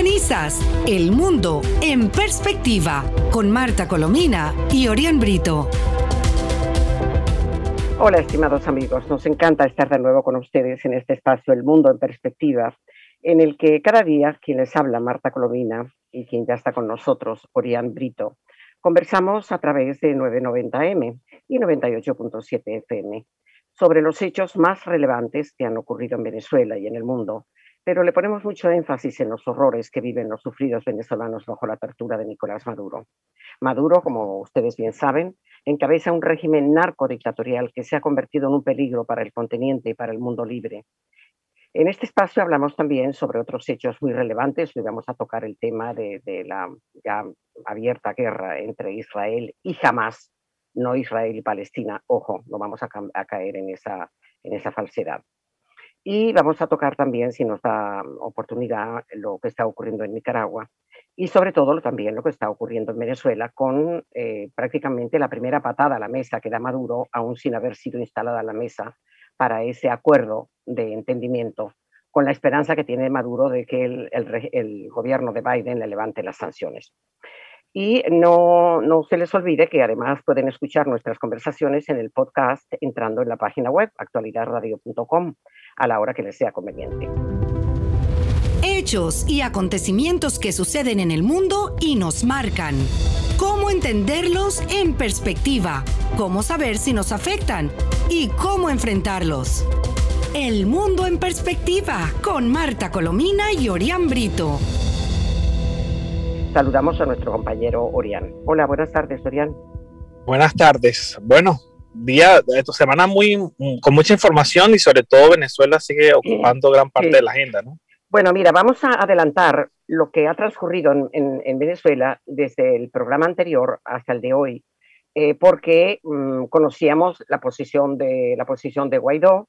Sintonizas El Mundo en Perspectiva con Marta Colomina y Orián Brito. Hola, estimados amigos. Nos encanta estar de nuevo con ustedes en este espacio El Mundo en Perspectiva, en el que cada día quien les habla, Marta Colomina, y quien ya está con nosotros, Orián Brito, conversamos a través de 990M y 98.7 FM sobre los hechos más relevantes que han ocurrido en Venezuela y en el mundo pero le ponemos mucho énfasis en los horrores que viven los sufridos venezolanos bajo la tortura de Nicolás Maduro. Maduro, como ustedes bien saben, encabeza un régimen narcodictatorial que se ha convertido en un peligro para el continente y para el mundo libre. En este espacio hablamos también sobre otros hechos muy relevantes. Hoy vamos a tocar el tema de, la ya abierta guerra entre Israel y Hamas, no Israel y Palestina. Ojo, no vamos a, caer en esa falsedad. Y vamos a tocar también, si nos da oportunidad, lo que está ocurriendo en Nicaragua y sobre todo también lo que está ocurriendo en Venezuela con eh, prácticamente la primera patada a la mesa que da Maduro, aún sin haber sido instalada la mesa para ese acuerdo de entendimiento, con la esperanza que tiene Maduro de que el, el gobierno de Biden le levante las sanciones. Y no, no se les olvide que además pueden escuchar nuestras conversaciones en el podcast entrando en la página web actualidadradio.com a la hora que les sea conveniente. Hechos y acontecimientos que suceden en el mundo y nos marcan. ¿Cómo entenderlos en perspectiva? ¿Cómo saber si nos afectan? ¿Y cómo enfrentarlos? El mundo en perspectiva con Marta Colomina y Orián Brito. Saludamos a nuestro compañero Orián. Hola, buenas tardes, Orián. Buenas tardes. Bueno, día, de esta semana muy, con mucha información y sobre todo Venezuela sigue ocupando gran parte de la agenda, ¿no? Bueno, mira, vamos a adelantar lo que ha transcurrido en, Venezuela desde el programa anterior hasta el de hoy, eh, porque mm, conocíamos la posición de, la posición de Guaidó,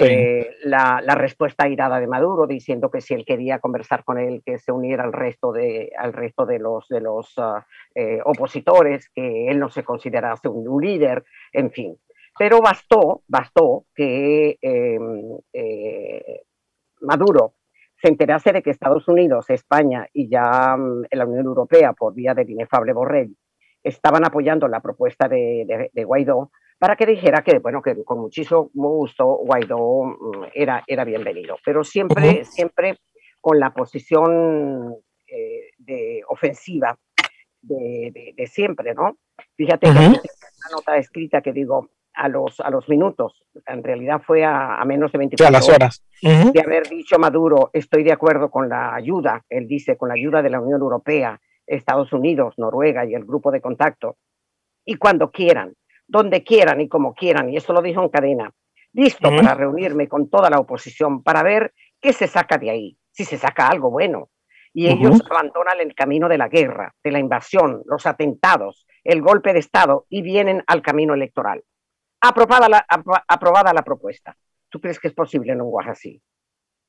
eh, la, respuesta irada de Maduro diciendo que si él quería conversar con él, que se uniera al resto de, al resto de los, de los ah, eh, opositores, que él no se considerase un, líder, en fin. Pero bastó, bastó que em, eh, Maduro se enterase de que Estados Unidos, España y ya mm, la Unión Europea, por vía del inefable Borrell, estaban apoyando la propuesta de Guaidó, para que dijera que, bueno, que con muchísimo gusto Guaidó mm, era, era bienvenido, pero siempre, siempre con la posición eh, de ofensiva de, de, siempre, ¿no? Fíjate que una nota escrita que digo a los, a los minutos, en realidad fue a, menos de 24 las horas, de haber dicho Maduro, estoy de acuerdo con la ayuda, él dice, con la ayuda de la Unión Europea, Estados Unidos, Noruega y el grupo de contacto, y cuando quieran, donde quieran y como quieran, y eso lo dijo en cadena, listo para reunirme con toda la oposición para ver qué se saca de ahí, si se saca algo bueno. Y ellos abandonan el camino de la guerra, de la invasión, los atentados, el golpe de Estado y vienen al camino electoral. Aprobada la, aprobada la propuesta. ¿Tú crees que es posible en un lenguaje así?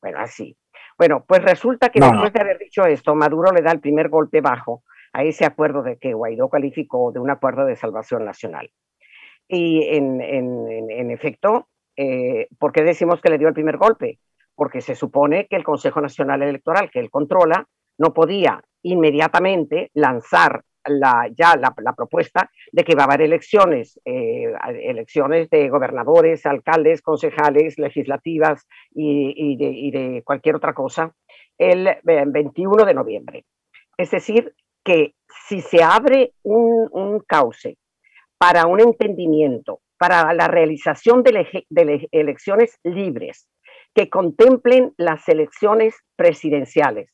Bueno, así. Bueno, pues resulta que después de haber dicho esto, Maduro le da el primer golpe bajo a ese acuerdo de que Guaidó calificó de un acuerdo de salvación nacional. Y en, en, efecto, eh, ¿por qué decimos que le dio el primer golpe? Porque se supone que el Consejo Nacional Electoral, que él controla, no podía inmediatamente lanzar la, ya la, propuesta de que va a haber elecciones, eh, elecciones de gobernadores, alcaldes, concejales, legislativas y, de, cualquier otra cosa el 21 de noviembre. Es decir, que si se abre un, un cauce para un entendimiento, para la realización de, elecciones libres que contemplen las elecciones presidenciales,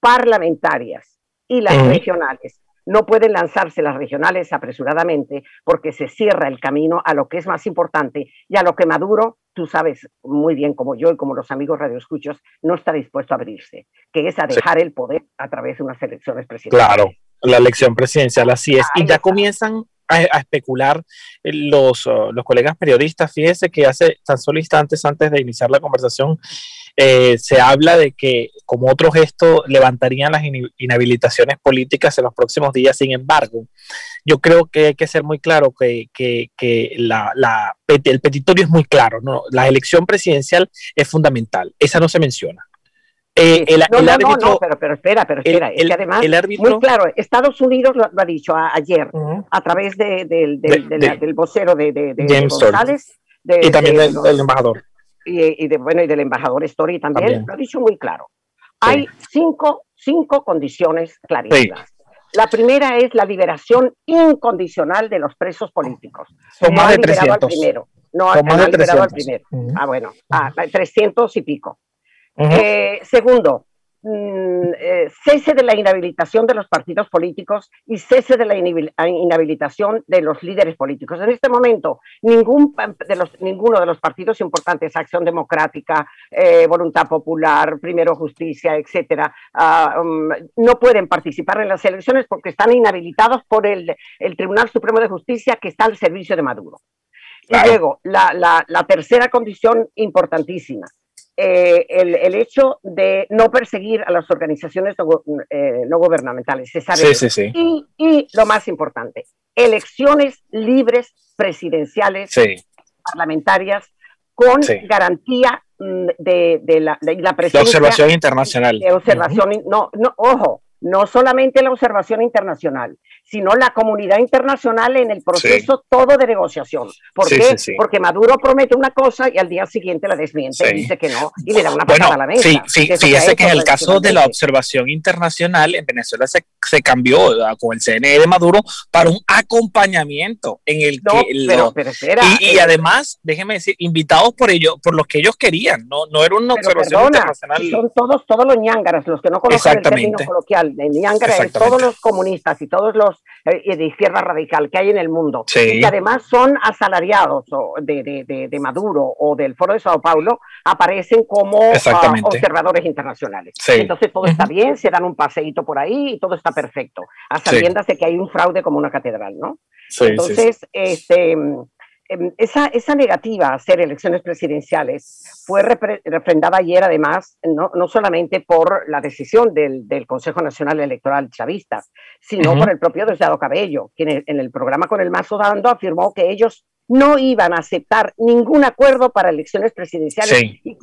parlamentarias y las regionales. No pueden lanzarse las regionales apresuradamente porque se cierra el camino a lo que es más importante y a lo que Maduro, tú sabes muy bien como yo y como los amigos radioescuchos, no está dispuesto a abrirse, que es a dejar el poder a través de unas elecciones presidenciales. Claro, la elección presidencial así es. y ya comienzan a, especular eh, los, uh, los colegas periodistas. Fíjese que hace tan solo instantes antes de iniciar la conversación eh, se habla de que como otro gesto levantarían las inhabilitaciones políticas en los próximos días. Sin embargo, yo creo que hay que ser muy claro que, que, que la, la, el petitorio es muy claro. ¿no? La elección presidencial es fundamental. Esa no se menciona. Eh, el, no, no, no, pero, pero espera, pero espera. es que además, muy claro, Estados Unidos lo, ha dicho ayer a través de, del vocero de, James González. y también del, embajador. Y, de, bueno, y del embajador Story también, lo ha dicho muy claro. Hay cinco, cinco condiciones clarísimas. La primera es la liberación incondicional de los presos políticos. Son más de 300. primero. No, Son más de 300. al primero. Ah, bueno, ah, 300 y pico. Eh, segundo, Mm, eh, cese de la inhabilitación de los partidos políticos y cese de la inhabilitación de los líderes políticos. En este momento, ningún de los, ninguno de los partidos importantes, Acción Democrática, eh, Voluntad Popular, Primero Justicia, etcétera, um, no pueden participar en las elecciones porque están inhabilitados por el, Tribunal Supremo de Justicia que está al servicio de Maduro. Y luego, la tercera condición importantísima eh, el, hecho de no perseguir a las organizaciones no, eh, gubernamentales. Y, lo más importante, elecciones libres presidenciales parlamentarias con garantía mm, de, la, presencia. De observación internacional. De observación, no, no, ojo, no solamente la observación internacional, sino la comunidad internacional en el proceso todo de negociación. ¿Por qué? Porque Maduro promete una cosa y al día siguiente la desmiente, dice que no, y le da una patada a la mesa. Sí, sí, fíjese que, en el caso de la observación internacional, en Venezuela se, se cambió con el CNE de Maduro para un acompañamiento en el que... y, además, déjeme decir, invitados por ellos, por los que ellos querían, no, no era una observación internacional. Son todos, todos los ñángaras, los que no conocen el término coloquial, ñángara todos los comunistas y todos los eh, de izquierda radical que hay en el mundo, y que además son asalariados de, de, Maduro o del Foro de Sao Paulo, aparecen como ah, observadores internacionales. Entonces todo está bien, se dan un paseíto por ahí y todo está perfecto, a sabiendas de que hay un fraude como una catedral, ¿no? Entonces, este Em, esa, esa, negativa a hacer elecciones presidenciales fue refrendada ayer, además, no, no solamente por la decisión del, del, Consejo Nacional Electoral chavista, sino por el propio Diosdado Cabello, quien en el programa con el Mazo Dando afirmó que ellos no iban a aceptar ningún acuerdo para elecciones presidenciales, y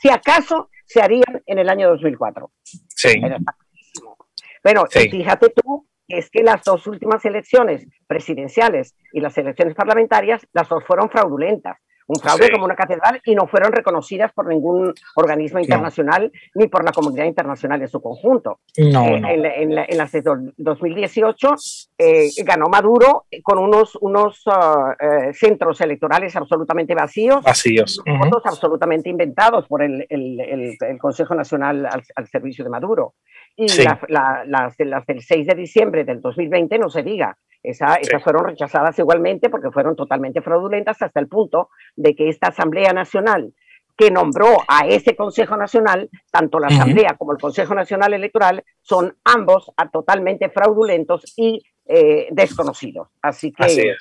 si acaso se harían en el año 2004. Sí. Bueno, fíjate tú es que las dos últimas elecciones presidenciales y las elecciones parlamentarias, las dos fueron fraudulentas. Un fraude como una catedral y no fueron reconocidas por ningún organismo internacional ni por la comunidad internacional en su conjunto. No, eh, En, las de 2018 eh, ganó Maduro con unos, unos ah, eh, centros electorales absolutamente vacíos. Vacíos. Votos absolutamente inventados por el, Consejo Nacional al Servicio de Maduro. Y las, las, del 6 de diciembre del 2020 no se diga. Esa, Esas fueron rechazadas igualmente porque fueron totalmente fraudulentas hasta el punto de que esta Asamblea Nacional que nombró a ese Consejo Nacional, tanto la Asamblea como el Consejo Nacional Electoral, son ambos totalmente fraudulentos y eh, desconocidos. Así que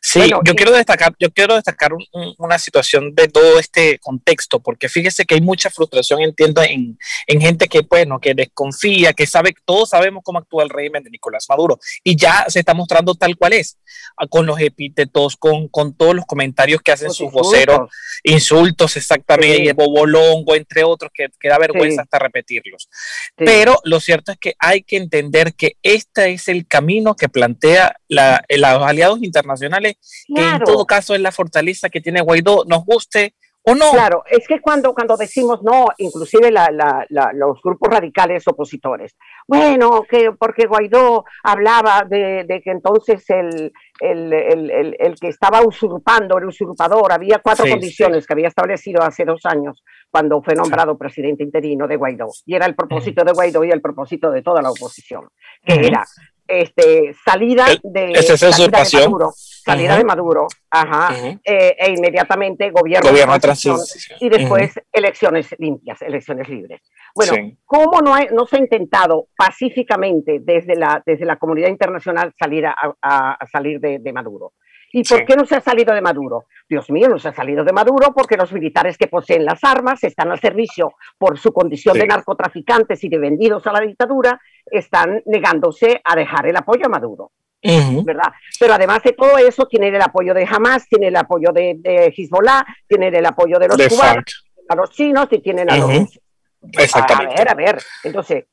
Sí, yo, quiero destacar, yo quiero destacar una situación de todo este contexto, porque fíjese que hay mucha frustración, entiendo, en, en gente que, bueno, que desconfía, que sabe, todos sabemos cómo actúa el régimen de Nicolás Maduro, y ya se está mostrando tal cual es, ah, con los epítetos, con, con todos los comentarios que hacen sus voceros, insultos exactamente, sí. bobolongo, entre otros, que, que da vergüenza hasta repetirlos. Pero lo cierto es que hay que entender que este es el camino que plantea la, los aliados internacionales que en todo caso es la fortaleza que tiene Guaidó, nos guste o no. Claro, es que cuando, cuando decimos no, inclusive los grupos radicales opositores, bueno, que porque Guaidó hablaba de, que entonces el, el, que estaba usurpando, el usurpador, había cuatro condiciones que había establecido hace dos años cuando fue nombrado presidente interino de Guaidó. Y era el propósito de Guaidó y el propósito de toda la oposición, que era este, salida de, salida de Maduro, salida de Maduro ajá, eh, e inmediatamente gobierno, gobierno de transición, y después elecciones limpias, elecciones libres. Bueno, ¿cómo no, no se ha intentado pacíficamente desde la, desde la comunidad internacional salir a, a, salir de, de Maduro? ¿Y por qué no se ha salido de Maduro? Dios mío, no se ha salido de Maduro porque los militares que poseen las armas están al servicio por su condición de narcotraficantes y de vendidos a la dictadura, están negándose a dejar el apoyo a Maduro. ¿verdad? Pero además de todo eso, tienen el apoyo de Hamas, tienen el apoyo de, Hezbollah, tienen el apoyo de los cubanos, a los chinos y tienen a los Exactamente. A ver, a ver. Entonces,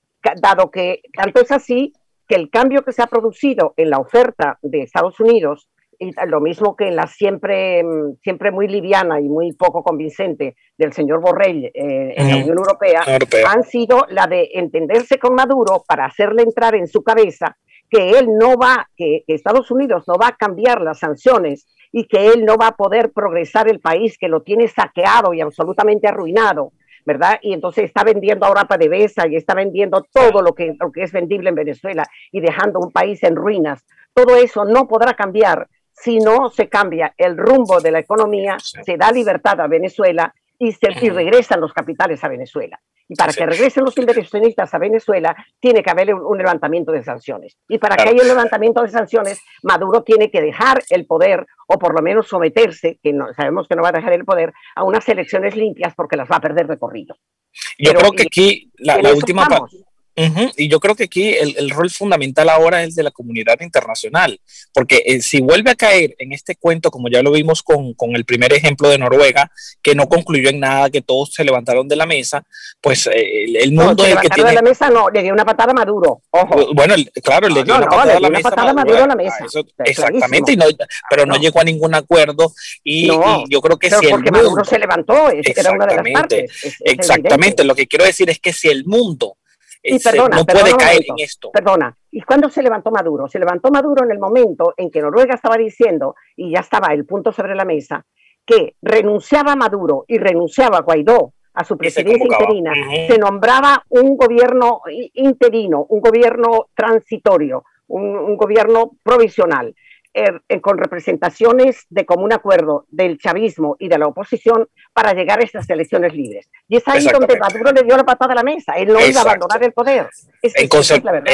dado que tanto es así que el cambio que se ha producido en la oferta de Estados Unidos y lo mismo que en la siempre, siempre muy liviana y muy poco convincente del señor Borrell eh, en la Unión Europea, han sido la de entenderse con Maduro para hacerle entrar en su cabeza que él no va, que, Estados Unidos no va a cambiar las sanciones y que él no va a poder progresar el país, que lo tiene saqueado y absolutamente arruinado, ¿verdad? Y entonces está vendiendo ahora PDVSA y está vendiendo todo lo que, lo que es vendible en Venezuela y dejando un país en ruinas. Todo eso no podrá cambiar si no se cambia el rumbo de la economía, se da libertad a Venezuela y, se, regresan los capitales a Venezuela. Y para que regresen los inversionistas a Venezuela, tiene que haber un, levantamiento de sanciones. Y para que haya un levantamiento de sanciones, Maduro tiene que dejar el poder, o por lo menos someterse, que no, sabemos que no va a dejar el poder, a unas elecciones limpias porque las va a perder de corrido. Yo creo que aquí la, última parte y yo creo que aquí el, rol fundamental ahora es de la comunidad internacional, porque eh, si vuelve a caer en este cuento, como ya lo vimos con, con, el primer ejemplo de Noruega, que no concluyó en nada, que todos se levantaron de la mesa, pues eh, el, mundo es el que tiene... de la mesa no, le dio una patada a Maduro, ojo. Bueno, claro, le dio una patada, a, la mesa, patada a Maduro a la mesa. exactamente, y no, pero no, llegó a ningún acuerdo y, yo creo que si el mundo... Maduro se levantó, era una de las partes. exactamente, lo que quiero decir es que si el mundo y este, perdona, no puede caer en esto. Perdona, ¿y cuándo se levantó Maduro? Se levantó Maduro en el momento en que Noruega estaba diciendo, y ya estaba el punto sobre la mesa, que renunciaba Maduro y renunciaba Guaidó a su presidencia interina, se nombraba un gobierno interino, un gobierno transitorio, un gobierno provisional. Er, eh, con representaciones de común acuerdo del chavismo y de la oposición para llegar a estas elecciones libres. Y es ahí donde Maduro le dio la patada a la mesa. Él no iba a abandonar el poder.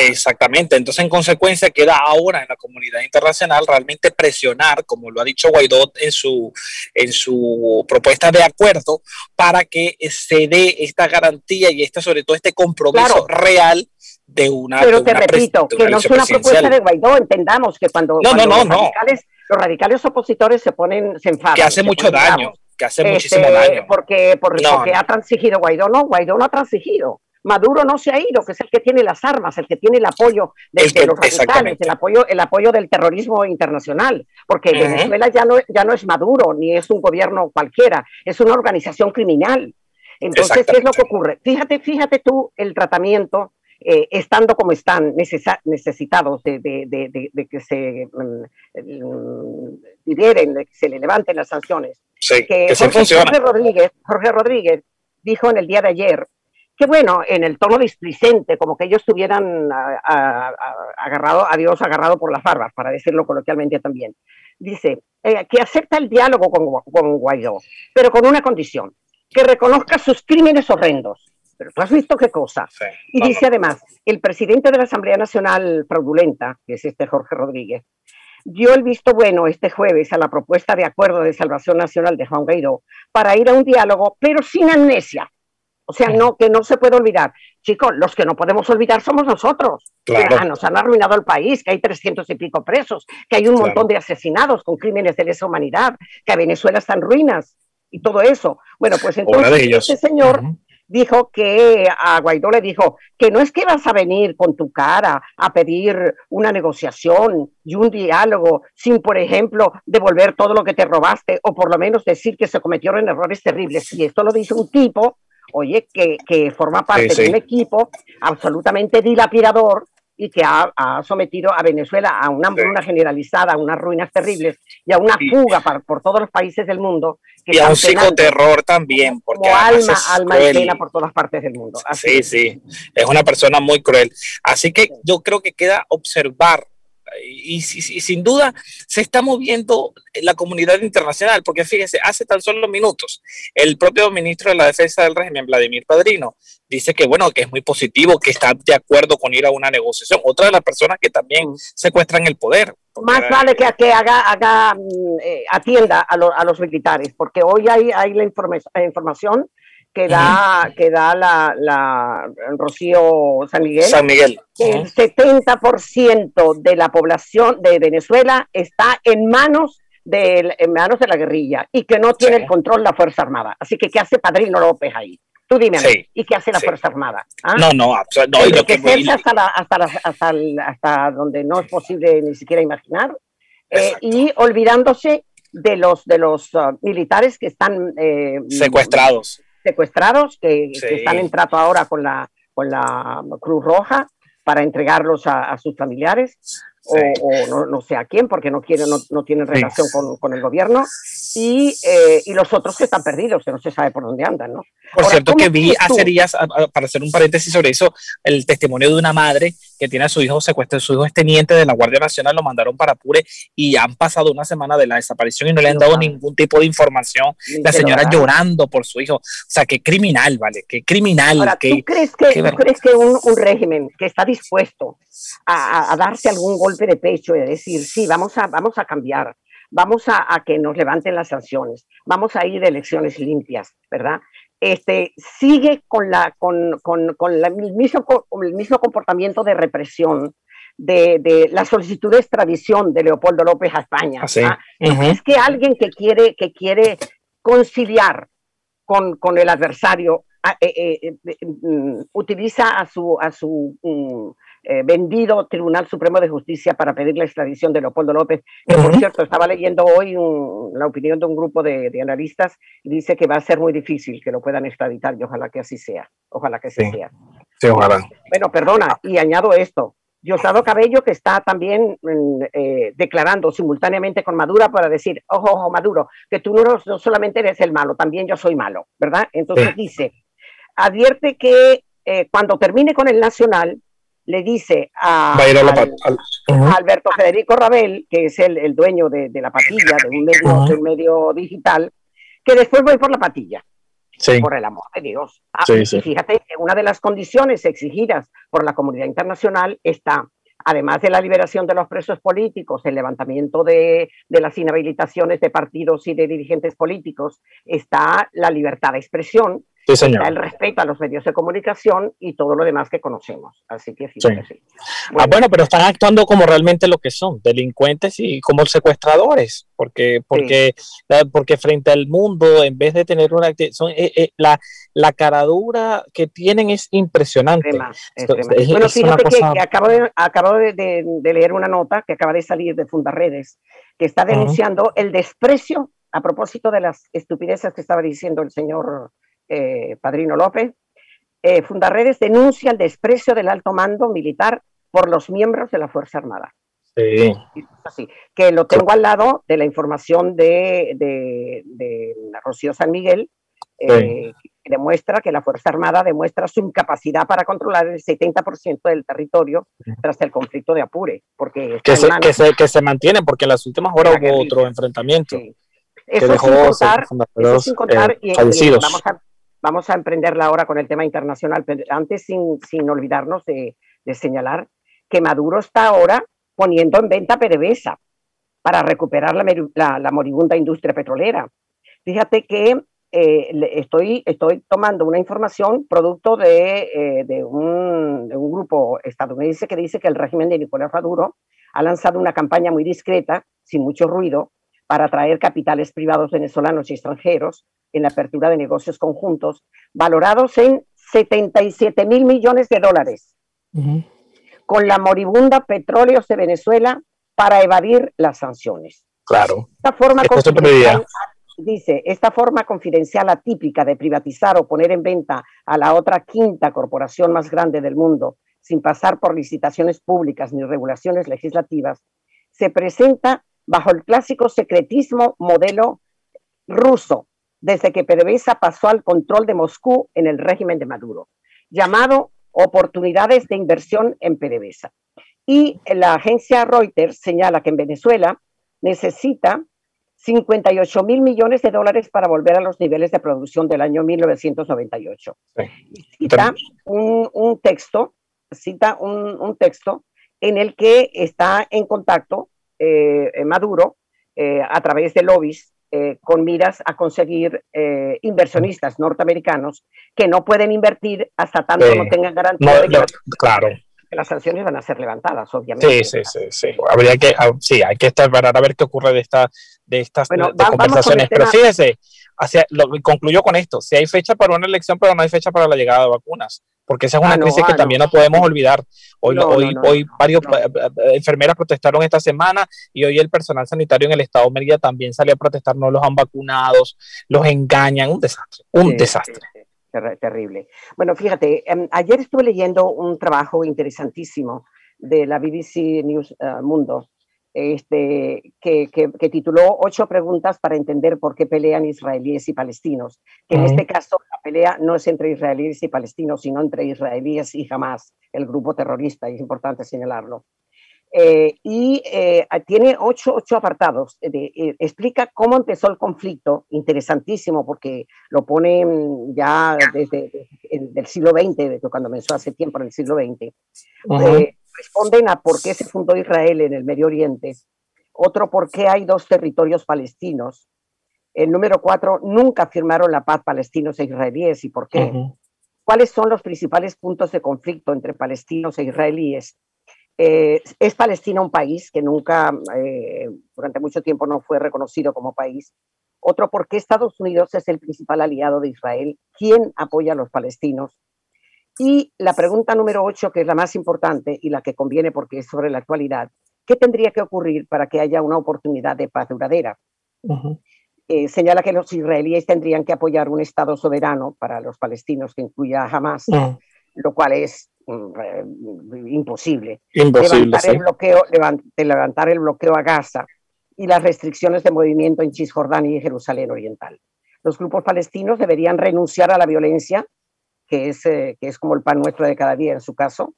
exactamente. Entonces, en consecuencia, queda ahora en la comunidad internacional realmente presionar, como lo ha dicho Guaidó en su, en su propuesta de acuerdo, para que se dé esta garantía y esta, sobre todo este compromiso real de una. Pero te repito, que no es una propuesta de Guaidó, entendamos que cuando, los, radicales, los radicales opositores se ponen, se enfadan. Que hace mucho daño, que hace muchísimo este, daño. Porque, porque, ha transigido Guaidó, no, Guaidó no ha transigido. Maduro no se ha ido, que es el que tiene las armas, el que tiene el apoyo de, los radicales, el apoyo, el apoyo del terrorismo internacional, porque Venezuela ya no, ya no es Maduro, ni es un gobierno cualquiera, es una organización criminal. Entonces, ¿qué es lo que ocurre? Fíjate, fíjate tú el tratamiento eh, estando como están, necesitados de, que se mm, liberen, de que se le levanten las sanciones. que, Jorge, Rodríguez, Jorge Rodríguez dijo en el día de ayer que bueno, en el tono displicente, como que ellos estuvieran agarrado a Dios agarrado por las barbas, para decirlo coloquialmente también. Dice eh, que acepta el diálogo con, con Guaidó, pero con una condición, que reconozca sus crímenes horrendos pero tú has visto qué cosa. y dice además, el presidente de la Asamblea Nacional fraudulenta, que es este Jorge Rodríguez, dio el visto bueno este jueves a la propuesta de acuerdo de salvación nacional de Juan Guaidó para ir a un diálogo, pero sin amnesia. O sea, no, que no se puede olvidar. Chicos, los que no podemos olvidar somos nosotros. Claro. nos han arruinado el país, que hay trescientos y pico presos, que hay un montón de asesinados con crímenes de lesa humanidad, que Venezuela está en ruinas y todo eso. Bueno, pues entonces este señor dijo que a Guaidó le dijo que no es que vas a venir con tu cara a pedir una negociación y un diálogo sin, por ejemplo, devolver todo lo que te robaste o por lo menos decir que se cometieron errores terribles. Y esto lo dice un tipo, oye, que, que forma parte de un equipo absolutamente dilapidador y que ha, sometido a Venezuela a una hambruna generalizada, a unas ruinas terribles y a una fuga por todos los países del mundo. y a un psicoterror también. Porque como alma, alma y pena por todas partes del mundo. sí, sí, es una persona muy cruel. Así que yo creo que queda observar y, sin duda se está moviendo la comunidad internacional, porque fíjese, hace tan solo minutos el propio ministro de la Defensa del régimen, Vladimir Padrino, dice que bueno, que es muy positivo, que está de acuerdo con ir a una negociación. Otra de las personas que también mm. secuestran el poder. Más vale que, que haga, haga mm, eh, atienda a, a, los militares, porque hoy hay, hay la, información que da, que da la, la, Rocío San Miguel. San Miguel. El 70% de la población de Venezuela está en manos de, en manos de la guerrilla y que no tiene el control la Fuerza Armada. Así que, ¿qué hace Padrino López ahí? Tú dime, ¿y qué hace la Fuerza Armada? ¿Ah? No, no, no. Y que hasta, hasta, hasta, donde no es posible ni siquiera imaginar, eh, y olvidándose de los, de los uh, militares que están eh, secuestrados. Secuestrados, que, están en trato ahora con la, con la Cruz Roja para entregarlos a sus familiares. O, no, no, sé a quién, porque no, quieren, no, no tienen relación con, con, el gobierno, y, eh, y, los otros que están perdidos, que no se sabe por dónde andan, ¿no? Por cierto, que vi hace días, para hacer un paréntesis sobre eso, el testimonio de una madre que tiene a su hijo secuestrado, su hijo es teniente de la Guardia Nacional, lo mandaron para Apure y han pasado una semana de la desaparición y no le han dado ningún tipo de información. La señora llorando por su hijo. O sea, qué criminal, ¿vale? Qué criminal. ¿tú, crees que, crees que un, un, régimen que está dispuesto a, a, darse algún golpe de pecho y decir, sí, vamos a, vamos a cambiar, vamos a, a que nos levanten las sanciones, vamos a ir de elecciones limpias, ¿verdad? este, sigue con, la, con, con, con la, el, mismo, el mismo comportamiento de represión de, de, la solicitud de extradición de Leopoldo López a España. Ah, Es que alguien que quiere, que quiere conciliar con, con el adversario ah, eh, eh, eh, mm, utiliza a su, a su mm, eh, vendido Tribunal Supremo de Justicia para pedir la extradición de Leopoldo López, que por cierto estaba leyendo hoy la opinión de un grupo de, analistas y dice que va a ser muy difícil que lo puedan extraditar y ojalá que así sea, ojalá que así sea. Sí, ojalá. Bueno, perdona, y añado esto, Diosdado Cabello, que está también mm, eh, declarando simultáneamente con Maduro para decir, ojo, ojo, Maduro, que tú no, solamente eres el malo, también yo soy malo, ¿verdad? Entonces dice, advierte que eh, cuando termine con el Nacional, le dice a, Alberto Federico Rabel, que es el, dueño de, la patilla, de un, medio, de un medio digital, que después voy por la patilla. Por el amor de Dios. Ah, fíjate que una de las condiciones exigidas por la comunidad internacional está, además de la liberación de los presos políticos, el levantamiento de, de las inhabilitaciones de partidos y de dirigentes políticos, está la libertad de expresión, el respeto a los medios de comunicación y todo lo demás que conocemos. Así que sí. Ah, bueno. pero están actuando como realmente lo que son, delincuentes y como secuestradores, porque, porque, porque frente al mundo, en vez de tener una son, eh, eh, la, la caradura que tienen es impresionante. bueno, fíjate que, acabo, de, acabo de, leer una nota que acaba de salir de Fundaredes, que está denunciando el desprecio a propósito de las estupideces que estaba diciendo el señor eh, Padrino López, eh, Fundarredes denuncia el desprecio del alto mando militar por los miembros de la Fuerza Armada. Sí. que lo tengo al lado de la información de, de, Rocío San Miguel, eh, que demuestra que la Fuerza Armada demuestra su incapacidad para controlar el 70% del territorio tras el conflicto de Apure. Porque que, se, que, se, que se mantiene, porque en las últimas horas hubo otro enfrentamiento. Eso, sin contar, eso sin contar, y, vamos a, vamos a emprenderla ahora con el tema internacional, pero antes sin, sin olvidarnos de, señalar que Maduro está ahora poniendo en venta PDVSA para recuperar la, la, moribunda industria petrolera. Fíjate que eh, estoy, estoy tomando una información producto de, eh, de, un, de, un, grupo estadounidense que dice que el régimen de Nicolás Maduro ha lanzado una campaña muy discreta, sin mucho ruido, para atraer capitales privados venezolanos y extranjeros en la apertura de negocios conjuntos, valorados en 77 mil millones de dólares, con la moribunda Petróleos de Venezuela para evadir las sanciones. Claro. Esta forma dice, esta forma confidencial atípica de privatizar o poner en venta a la otra quinta corporación más grande del mundo, sin pasar por licitaciones públicas ni regulaciones legislativas, se presenta bajo el clásico secretismo modelo ruso, desde que PDVSA pasó al control de Moscú en el régimen de Maduro, llamado oportunidades de inversión en PDVSA. Y la agencia Reuters señala que en Venezuela necesita 58 mil millones de dólares para volver a los niveles de producción del año 1998. Cita un, texto, cita un, texto en el que está en contacto eh, Maduro eh, a través de lobbies eh, con miras a conseguir eh, inversionistas norteamericanos que no pueden invertir hasta tanto no tengan garantía de que, claro. Las sanciones van a ser levantadas, obviamente. Sí, sí, sí, sí. Habría que, ah, sí, hay que estar para ver qué ocurre de esta, de estas conversaciones. Pero fíjese, hacia, lo, concluyo con esto, si hay fecha para una elección, pero no hay fecha para la llegada de vacunas, porque esa es una ah, crisis que ah, también no. podemos olvidar. Hoy, hoy, hoy varios eh, eh, enfermeras protestaron esta semana y hoy el personal sanitario en el estado de Mérida también salió a protestar, no los han vacunado, los engañan, un desastre, un desastre. Terrible. Bueno, fíjate, em, ayer estuve leyendo un trabajo interesantísimo de la BBC News eh, Mundo este, que, que, tituló Ocho preguntas para entender por qué pelean israelíes y palestinos. Que en este caso la pelea no es entre israelíes y palestinos, sino entre israelíes y Hamas, el grupo terrorista, es importante señalarlo. Eh, y eh, tiene ocho, ocho apartados. De, eh, explica cómo empezó el conflicto, interesantísimo, porque lo pone ya desde, el siglo XX, desde cuando comenzó hace tiempo, en el siglo XX responden a por qué se fundó Israel en el Medio Oriente, otro por qué hay dos territorios palestinos, el número cuatro, nunca firmaron la paz palestinos e israelíes y por qué. ¿Cuáles son los principales puntos de conflicto entre palestinos e israelíes? Eh, ¿Es Palestina un país que nunca, eh, durante mucho tiempo, no fue reconocido como país? Otro, ¿por qué Estados Unidos es el principal aliado de Israel? ¿Quién apoya a los palestinos? Y la pregunta número ocho, que es la más importante y la que conviene porque es sobre la actualidad, ¿qué tendría que ocurrir para que haya una oportunidad de paz duradera? Eh, señala que los israelíes tendrían que apoyar un Estado soberano para los palestinos que incluya a Hamas, lo cual es mm, eh, imposible. levantar, el bloqueo, levantar el bloqueo a Gaza y las restricciones de movimiento en Cisjordania y Jerusalén Oriental. Los grupos palestinos deberían renunciar a la violencia que es, eh, que es como el pan nuestro de cada día en su caso,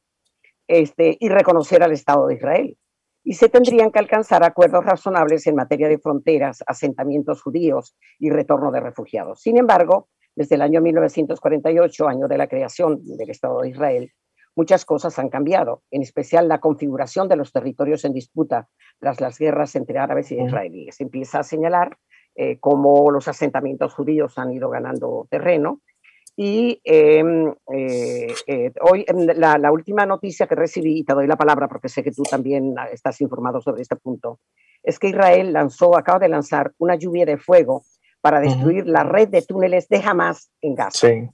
este, y reconocer al Estado de Israel. Y se tendrían que alcanzar acuerdos razonables en materia de fronteras, asentamientos judíos y retorno de refugiados. Sin embargo, desde el año 1948, año de la creación del Estado de Israel, muchas cosas han cambiado, en especial la configuración de los territorios en disputa tras las guerras entre árabes y israelíes. Empieza a señalar eh, cómo los asentamientos judíos han ido ganando terreno, y em, eh, eh, hoy em, la, la, última noticia que recibí, y te doy la palabra porque sé que tú también estás informado sobre este punto, es que Israel lanzó, acaba de lanzar una lluvia de fuego para destruir la red de túneles de Hamas en Gaza. Sí.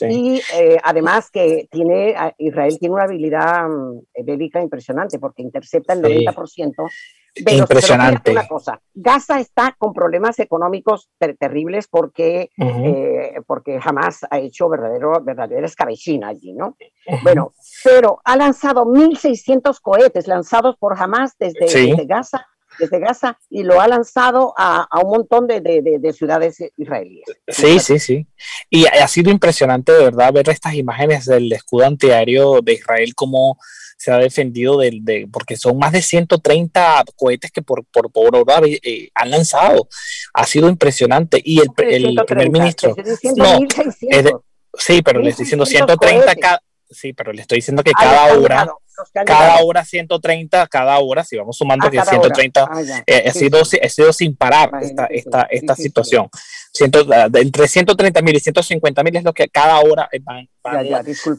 Y eh, además que tiene, Israel tiene una habilidad mm, bélica impresionante porque intercepta el 90% de Impresionante. Una cosa, Gaza está con problemas económicos terribles porque, eh, porque jamás ha hecho verdadero, verdadera escabechina allí, ¿no? Bueno, pero ha lanzado 1.600 cohetes lanzados por Hamas desde, desde Gaza desde Gaza y lo ha lanzado a, a un montón de, de, de, ciudades israelíes. Sí, sí, sí. Y ha sido impresionante, de verdad, ver estas imágenes del escudo antiaéreo de Israel como se ha defendido del, de, porque son más de 130 cohetes que por, por, por hora eh, han lanzado. Ha sido impresionante. Y el, el primer ministro... No, sí, pero le estoy diciendo 130 cada sí, pero le estoy diciendo que cada hora, cada hora 130, cada hora, si vamos sumando que 130, ah, eh, ha, sido, ha sido sin parar esta, esta, esta situación. Ciento, entre 130 mil y 150 mil es lo que cada hora van,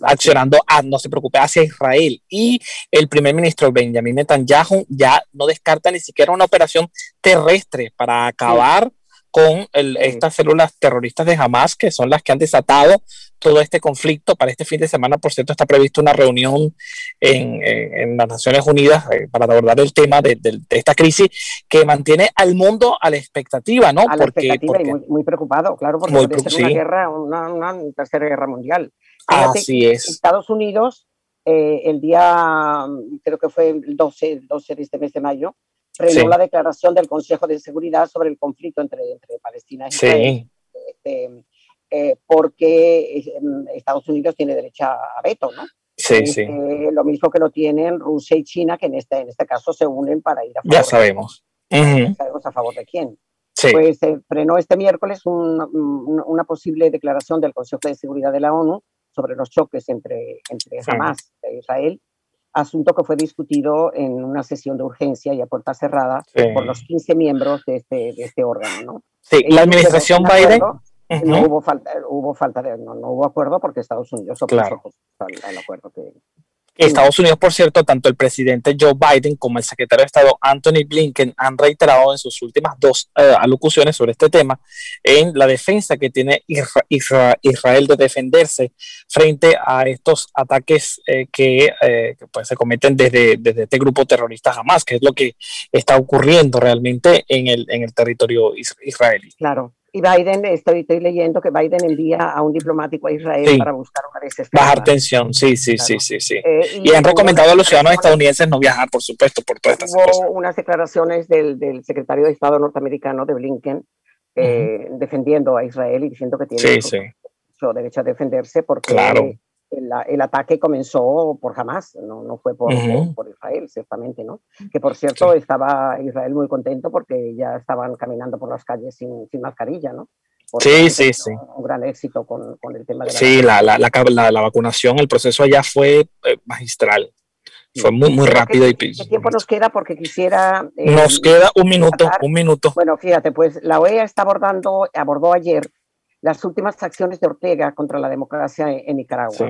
accionando, no se preocupe, hacia Israel. Y el primer ministro Benjamin Netanyahu ya no descarta ni siquiera una operación terrestre para acabar con estas células terroristas de Hamas, que son las que han desatado todo este conflicto. Para este fin de semana, por cierto, está prevista una reunión en, las Naciones Unidas eh, para abordar el tema de, esta crisis que mantiene al mundo a la expectativa, ¿no? A la porque, expectativa y muy, preocupado, claro, porque muy, puede ser una guerra, una, tercera guerra mundial. Así es. Estados Unidos, eh, el día, creo que fue el 12, 12 de este mes de mayo, frenó la declaración del Consejo de Seguridad sobre el conflicto entre, entre Palestina y Israel. Este, eh, porque mm, Estados Unidos tiene derecho a veto, ¿no? Sí, sí. Este, lo mismo que lo tienen Rusia y China, que en este, en este caso se unen para ir a favor. Ya sabemos. De, sabemos a favor de quién. Sí. Pues se frenó este miércoles una posible declaración del Consejo de Seguridad de la ONU sobre los choques entre, entre Hamas e Israel asunto que fue discutido en una sesión de urgencia y a puerta cerrada por los 15 miembros de este, de este órgano. ¿no? Sí, la administración Biden. No hubo falta, hubo falta de, no, hubo acuerdo porque Estados Unidos opuso claro. al, acuerdo que, Estados Unidos, por cierto, tanto el presidente Joe Biden como el secretario de Estado Anthony Blinken han reiterado en sus últimas dos eh, alocuciones sobre este tema en la defensa que tiene Israel de defenderse frente a estos ataques eh, que, eh, pues, se cometen desde, desde este grupo terrorista Hamas, que es lo que está ocurriendo realmente en el, en el territorio israelí. Claro. Y Biden, estoy, estoy leyendo que Biden envía a un diplomático a Israel para buscar una desescalada. Bajar tensión, sí, sí, sí, sí. sí. Eh, y, han recomendado a los ciudadanos estadounidenses no viajar, por supuesto, por todas estas cosas. Hubo unas declaraciones del, del, secretario de Estado norteamericano de Blinken eh, defendiendo a Israel y diciendo que tiene sí, derecho a defenderse porque claro el, ataque comenzó por Hamas, no, no fue por, por, Israel, ciertamente, ¿no? Que por cierto estaba Israel muy contento porque ya estaban caminando por las calles sin, sin mascarilla, ¿no? sí, sí, sí. Un gran éxito con, con el tema de la Sí, la, la, la, la, vacunación, el proceso allá fue eh, magistral. Fue muy, muy rápido. ¿Qué, y, ¿Qué tiempo nos queda? Porque quisiera... Eh, nos queda un minuto, un minuto. Bueno, fíjate, pues la OEA está abordando, abordó ayer las últimas acciones de Ortega contra la democracia en, Nicaragua.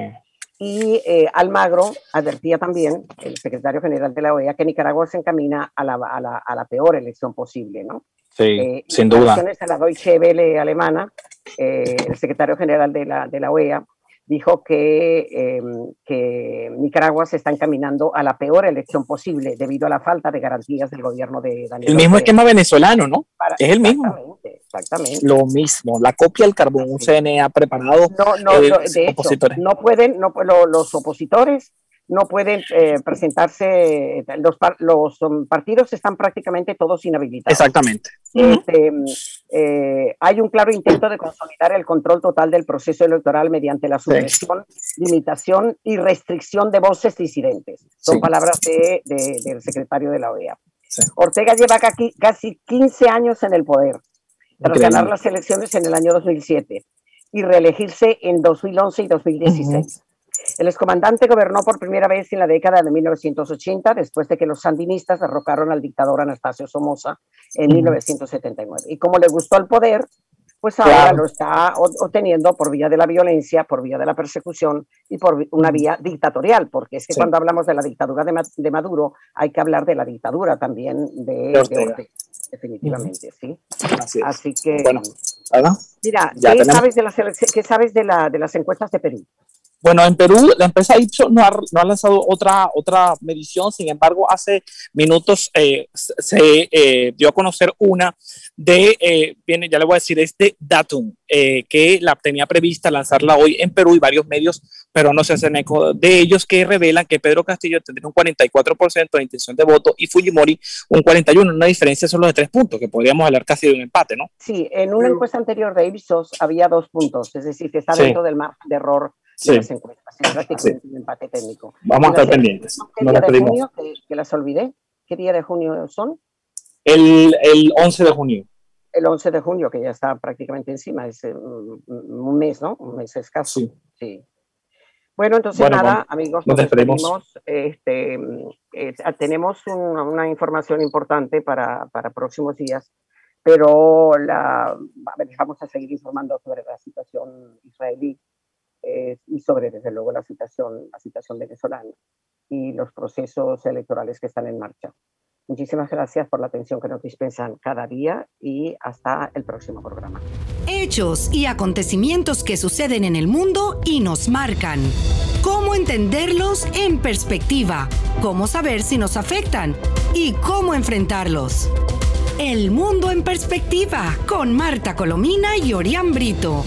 Y eh, Almagro advertía también, el secretario general de la OEA, que Nicaragua se encamina a la, a la, a la peor elección posible, ¿no? Sí, eh, sin duda. A la Deutsche Welle alemana, eh, el secretario general de la, de la OEA dijo que, em, que, Nicaragua se está encaminando a la peor elección posible debido a la falta de garantías del gobierno de Daniel. El mismo esquema venezolano, ¿no? es el mismo. Exactamente. Lo mismo, la copia del carbón, un CNA preparado. No, no, eh, de hecho, no pueden, no, los opositores no pueden eh, presentarse, los, los um, partidos están prácticamente todos inhabilitados. Exactamente. Este, eh, hay un claro intento de consolidar el control total del proceso electoral mediante la supresión, limitación y restricción de voces disidentes. Son palabras de, del secretario de la OEA. Ortega lleva casi 15 años en el poder, tras ganar las elecciones en el año 2007 y reelegirse en 2011 y 2016. El excomandante gobernó por primera vez en la década de 1980, después de que los sandinistas derrocaron al dictador Anastasio Somoza en 1979. Y como le gustó el poder, pues ahora lo está obteniendo por vía de la violencia, por vía de la persecución y por una vía dictatorial, porque es que cuando hablamos de la dictadura de, Maduro hay que hablar de la dictadura también de, Ortega, definitivamente, ¿sí? Así, que, bueno, mira, ¿qué sabes, de las, ¿qué sabes de, la, de las encuestas de Perú? Bueno, en Perú la empresa Ipsos no ha, no ha lanzado otra, otra medición, sin embargo, hace minutos eh, se eh, dio a conocer una de, eh, viene, ya le voy a decir, es de Datum, que la tenía prevista lanzarla hoy en Perú y varios medios, pero no se hacen eco de ellos, que revelan que Pedro Castillo tendría un 44% de intención de voto y Fujimori un 41%, una diferencia solo de tres puntos, que podríamos hablar casi de un empate, ¿no? Sí, en una encuesta anterior de Ipsos había dos puntos, es decir, que está dentro del margen de error sí. las encuestas. Es prácticamente un empate técnico. Vamos a estar pendientes. ¿Qué día de junio? Que, que, las olvidé. ¿Qué día de junio son? El, el 11 de junio. El 11 de junio, que ya está prácticamente encima, es eh, un mes, ¿no? Un mes escaso. Sí. sí. Bueno, entonces nada, amigos, nos, despedimos. Este, eh, tenemos una, una, información importante para, para próximos días, pero la, vamos a seguir informando sobre la situación israelí eh, y sobre, desde luego, la situación, la situación venezolana y los procesos electorales que están en marcha. Muchísimas gracias por la atención que nos dispensan cada día y hasta el próximo programa. Hechos y acontecimientos que suceden en el mundo y nos marcan. ¿Cómo entenderlos en perspectiva? ¿Cómo saber si nos afectan? ¿Y cómo enfrentarlos? El mundo en perspectiva con Marta Colomina y Orián Brito.